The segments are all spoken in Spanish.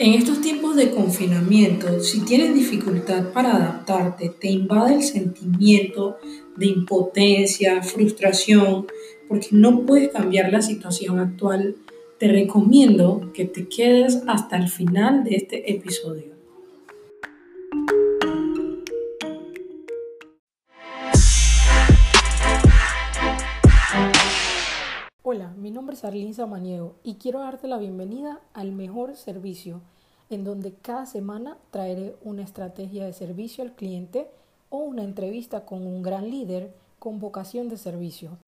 En estos tiempos de confinamiento, si tienes dificultad para adaptarte, te invade el sentimiento de impotencia, frustración, porque no puedes cambiar la situación actual, te recomiendo que te quedes hasta el final de este episodio. Hola, mi nombre es Arlene Samaniego y quiero darte la bienvenida al mejor servicio, en donde cada semana traeré una estrategia de servicio al cliente o una entrevista con un gran líder con vocación de servicio.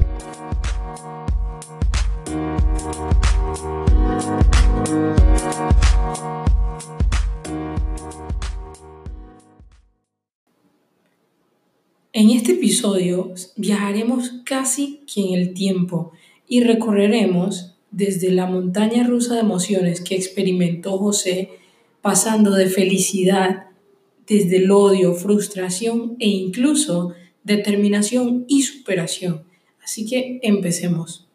En este episodio viajaremos casi que en el tiempo y recorreremos desde la montaña rusa de emociones que experimentó José, pasando de felicidad, desde el odio, frustración e incluso determinación y superación. Así que empecemos.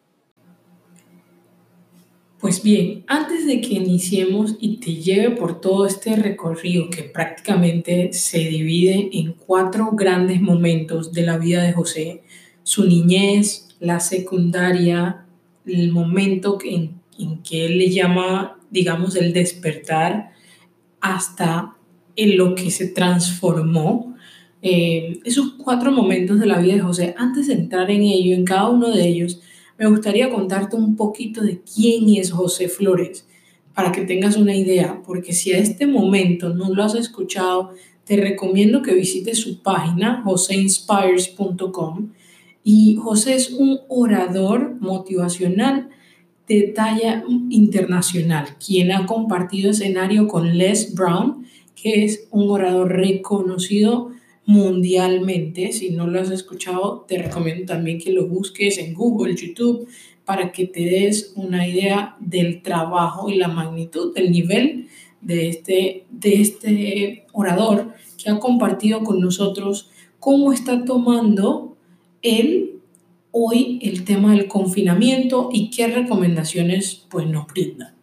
Pues bien, antes de que iniciemos y te lleve por todo este recorrido que prácticamente se divide en cuatro grandes momentos de la vida de José, su niñez, la secundaria, el momento en, que él le llama, digamos, el despertar, hasta en lo que se transformó. Eh, esos cuatro momentos de la vida de José, antes de entrar en ello, en cada uno de ellos, me gustaría contarte un poquito de quién es José Flores, para que tengas una idea, porque si a este momento no lo has escuchado, te recomiendo que visites su página, joseinspires.com, y José es un orador motivacional de talla internacional, quien ha compartido escenario con Les Brown, que es un orador reconocido mundialmente. Si no lo has escuchado, te recomiendo también que lo busques en Google, YouTube, para que te des una idea del trabajo y la magnitud, del nivel de este, de este orador que ha compartido con nosotros cómo está tomando él hoy el tema del confinamiento y qué recomendaciones pues nos brinda.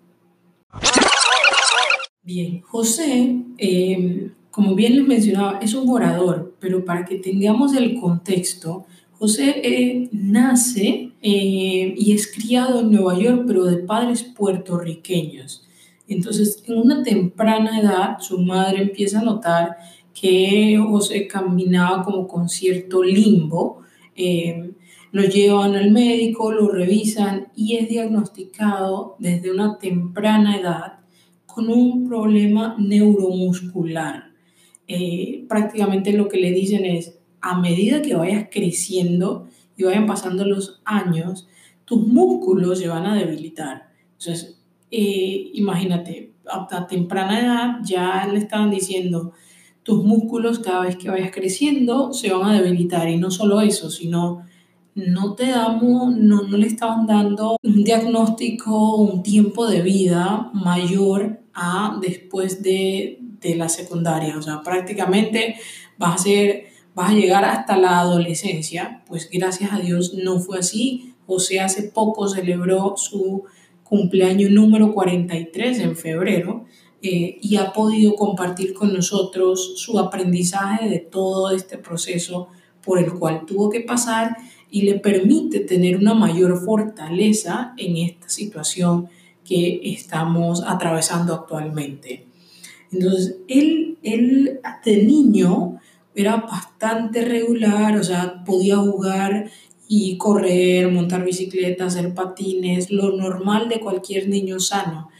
Bien, José, em, como bien les mencionaba, es un orador, pero para que tengamos el contexto, José eh, nace eh, y es criado en Nueva York, pero de padres puertorriqueños. Entonces, en una temprana edad, su madre empieza a notar que José caminaba como con cierto limbo, eh, lo llevan al médico, lo revisan y es diagnosticado desde una temprana edad con un problema neuromuscular. Eh, prácticamente lo que le dicen es, a medida que vayas creciendo y vayan pasando los años, tus músculos se van a debilitar. Entonces, eh, imagínate, a temprana edad ya le estaban diciendo, tus músculos cada vez que vayas creciendo se van a debilitar. Y no solo eso, sino no te damos, no, no le estaban dando un diagnóstico, un tiempo de vida mayor a después de, de la secundaria. O sea, prácticamente vas a ser, vas a llegar hasta la adolescencia. Pues gracias a Dios no fue así. José hace poco celebró su cumpleaños número 43 en febrero eh, y ha podido compartir con nosotros su aprendizaje de todo este proceso por el cual tuvo que pasar y le permite tener una mayor fortaleza en esta situación que estamos atravesando actualmente. Entonces, él, él de niño era bastante regular, o sea, podía jugar y correr, montar bicicleta, hacer patines, lo normal de cualquier niño sano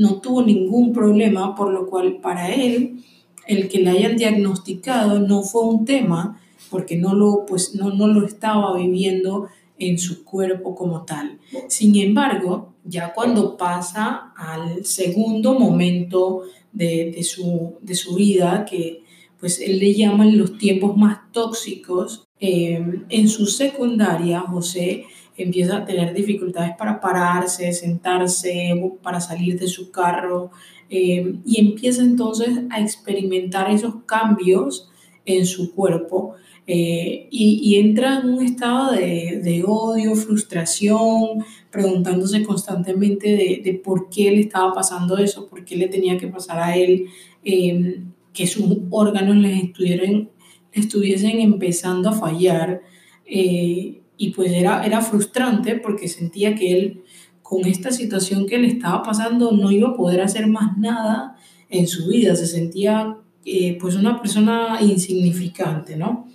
no tuvo ningún problema, por lo cual para él el que le hayan diagnosticado no fue un tema porque no lo, pues, no, no lo estaba viviendo en su cuerpo como tal. Sin embargo, ya cuando pasa al segundo momento de, su, de su vida, que pues él le llaman los tiempos más tóxicos, eh, en su secundaria, José empieza a tener dificultades para pararse, sentarse, para salir de su carro eh, y empieza entonces a experimentar esos cambios en su cuerpo. Eh, y, entra en un estado de, odio, frustración, preguntándose constantemente de, por qué le estaba pasando eso, por qué le tenía que pasar a él, em, que sus órganos les estuvieran, estuviesen empezando a fallar. Eh, y pues era, era frustrante porque sentía que él, con esta situación que le estaba pasando, no iba a poder hacer más nada en su vida. Se sentía eh, pues una persona insignificante, ¿no?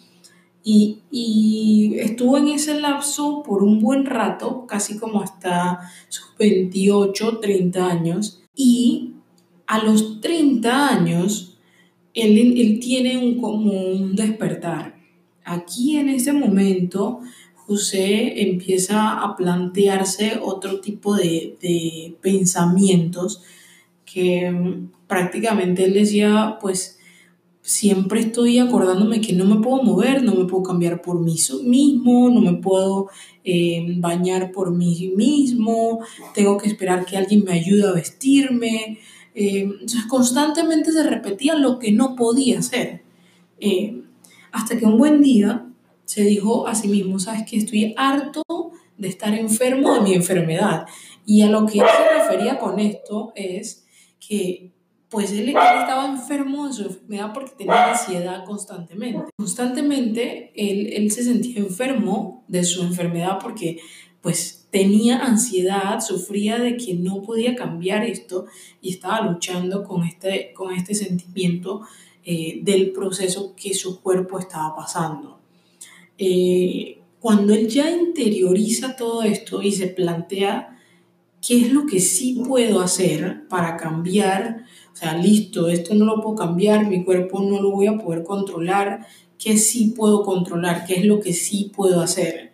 Y, estuvo en ese lapso por un buen rato, casi como hasta sus 28, 30 años. Y a los 30 años, él, él tiene un, como un despertar. Aquí en ese momento, José empieza a plantearse otro tipo de, de pensamientos que mm, prácticamente él decía, pues siempre estoy acordándome que no me puedo mover, no me puedo cambiar por mí mismo, no me puedo eh, bañar por mí mismo, tengo que esperar que alguien me ayude a vestirme. Eh, entonces constantemente se repetía lo que no podía hacer. Eh, hasta que un buen día se dijo a sí mismo, sabes que estoy harto de estar enfermo de mi enfermedad. Y a lo que se refería con esto es que pues él, estaba enfermo de su enfermedad porque tenía ansiedad constantemente. Constantemente él, él se sentía enfermo de su enfermedad porque pues tenía ansiedad, sufría de que no podía cambiar esto y estaba luchando con este, con este sentimiento eh, del proceso que su cuerpo estaba pasando. Eh, cuando él ya interioriza todo esto y se plantea qué es lo que sí puedo hacer para cambiar o sea, listo, esto no lo puedo cambiar, mi cuerpo no lo voy a poder controlar. ¿Qué sí puedo controlar? ¿Qué es lo que sí puedo hacer?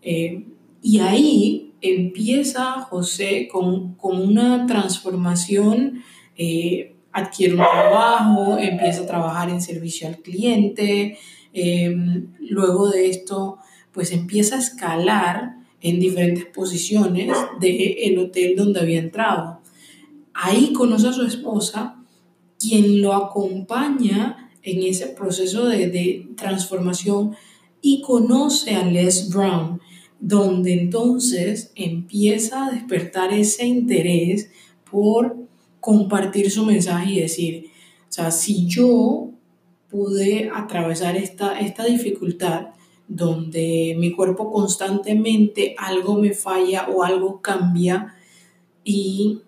Eh, y ahí empieza José con, con una transformación, eh, adquiere un trabajo, empieza a trabajar en servicio al cliente, eh, luego de esto, pues empieza a escalar en diferentes posiciones del hotel donde había entrado. Ahí conoce a su esposa, quien lo acompaña en ese proceso de, transformación y conoce a Les Brown, donde entonces empieza a despertar ese interés por compartir su mensaje y decir, o sea, si yo pude atravesar esta, esta dificultad donde mi cuerpo constantemente algo me falla o algo cambia y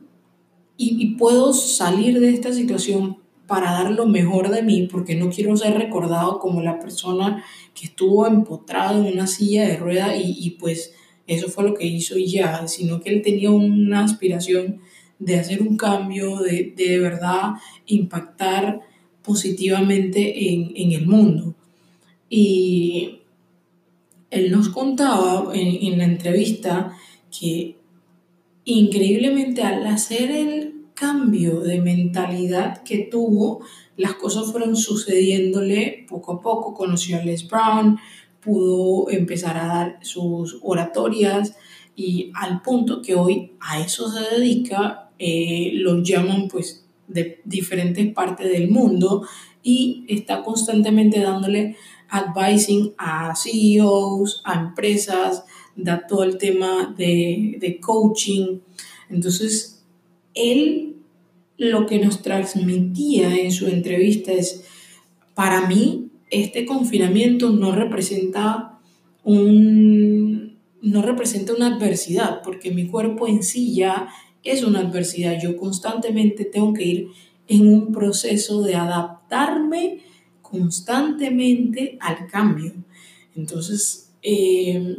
y, puedo salir de esta situación para dar lo mejor de mí, porque no quiero ser recordado como la persona que estuvo empotrado en una silla de rueda y, y, pues eso fue lo que hizo y ya, sino que él tenía una aspiración de hacer un cambio, de de, verdad impactar positivamente en, en, el mundo. Y él nos contaba en, en la entrevista que increíblemente al hacer el cambio de mentalidad que tuvo, las cosas fueron sucediéndole poco a poco. Conoció a Les Brown, pudo empezar a dar sus oratorias y al punto que hoy a eso se dedica, eh, lo llaman pues de diferentes partes del mundo y está constantemente dándole advising a CEOs, a empresas, da todo el tema de, de coaching. Entonces, él lo que nos transmitía en su entrevista es, para mí, este confinamiento no representa un, no representa una adversidad, porque mi cuerpo en sí ya es una adversidad. Yo constantemente tengo que ir en un proceso de adaptarme constantemente al cambio. Entonces, eh,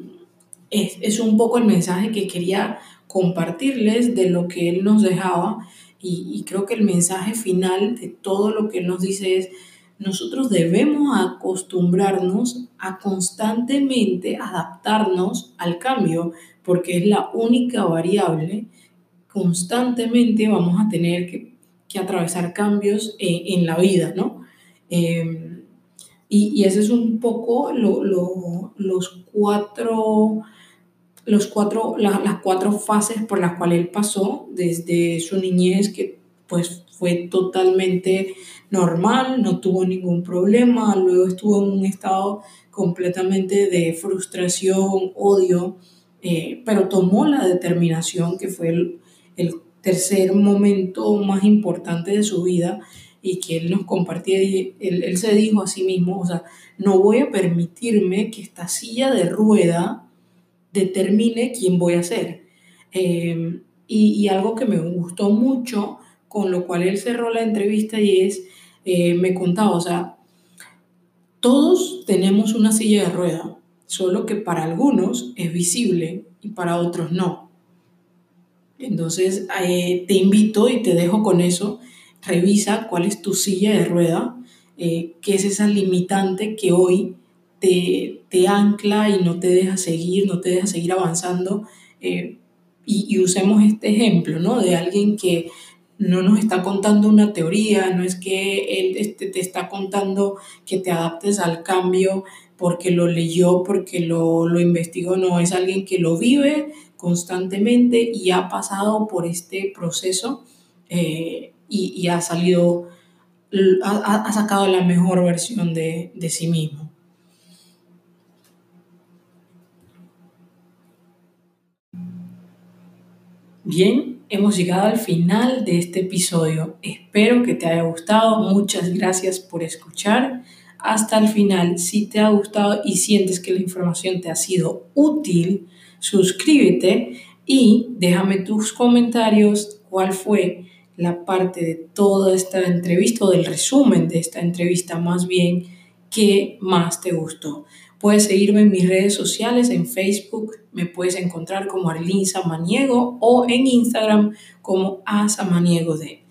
es, un poco el mensaje que quería compartirles de lo que él nos dejaba y, creo que el mensaje final de todo lo que él nos dice es, nosotros debemos acostumbrarnos a constantemente adaptarnos al cambio, porque es la única variable. Constantemente vamos a tener que, atravesar cambios en, la vida, ¿no? Em, y, ese es un poco los cuatro los cuatro, las cuatro fases por las cuales él pasó desde su niñez, que pues fue totalmente normal, no tuvo ningún problema, luego estuvo en un estado completamente de frustración, odio, eh, pero tomó la determinación que fue el, tercer momento más importante de su vida y que él nos compartía, él, se dijo a sí mismo, o sea, no voy a permitirme que esta silla de rueda determine quién voy a ser. Eh, y, algo que me gustó mucho, con lo cual él cerró la entrevista y es, eh, me contaba, o sea, todos tenemos una silla de rueda, solo que para algunos es visible y para otros no. Entonces, eh, te invito y te dejo con eso. Revisa cuál es tu silla de rueda, eh, qué es esa limitante que hoy te, te, ancla y no te deja seguir, no te deja seguir avanzando y, usemos este ejemplo, ¿no? De alguien que no nos está contando una teoría, no es que él este, te está contando que te adaptes al cambio porque lo leyó, porque lo, lo investigó, no, es alguien que lo vive constantemente y ha pasado por este proceso eh, y, ha salido, ha, ha, sacado la mejor versión de, de sí mismo. Bien, hemos llegado al final de este episodio. Espero que te haya gustado. Muchas gracias por escuchar hasta el final. Si te ha gustado y sientes que la información te ha sido útil, suscríbete y déjame tus comentarios cuál fue la parte de toda esta entrevista o del resumen de esta entrevista más bien que más te gustó. Puedes seguirme en mis redes sociales, en Facebook me puedes encontrar como Arlene Samaniego o en Instagram como A Samaniego D.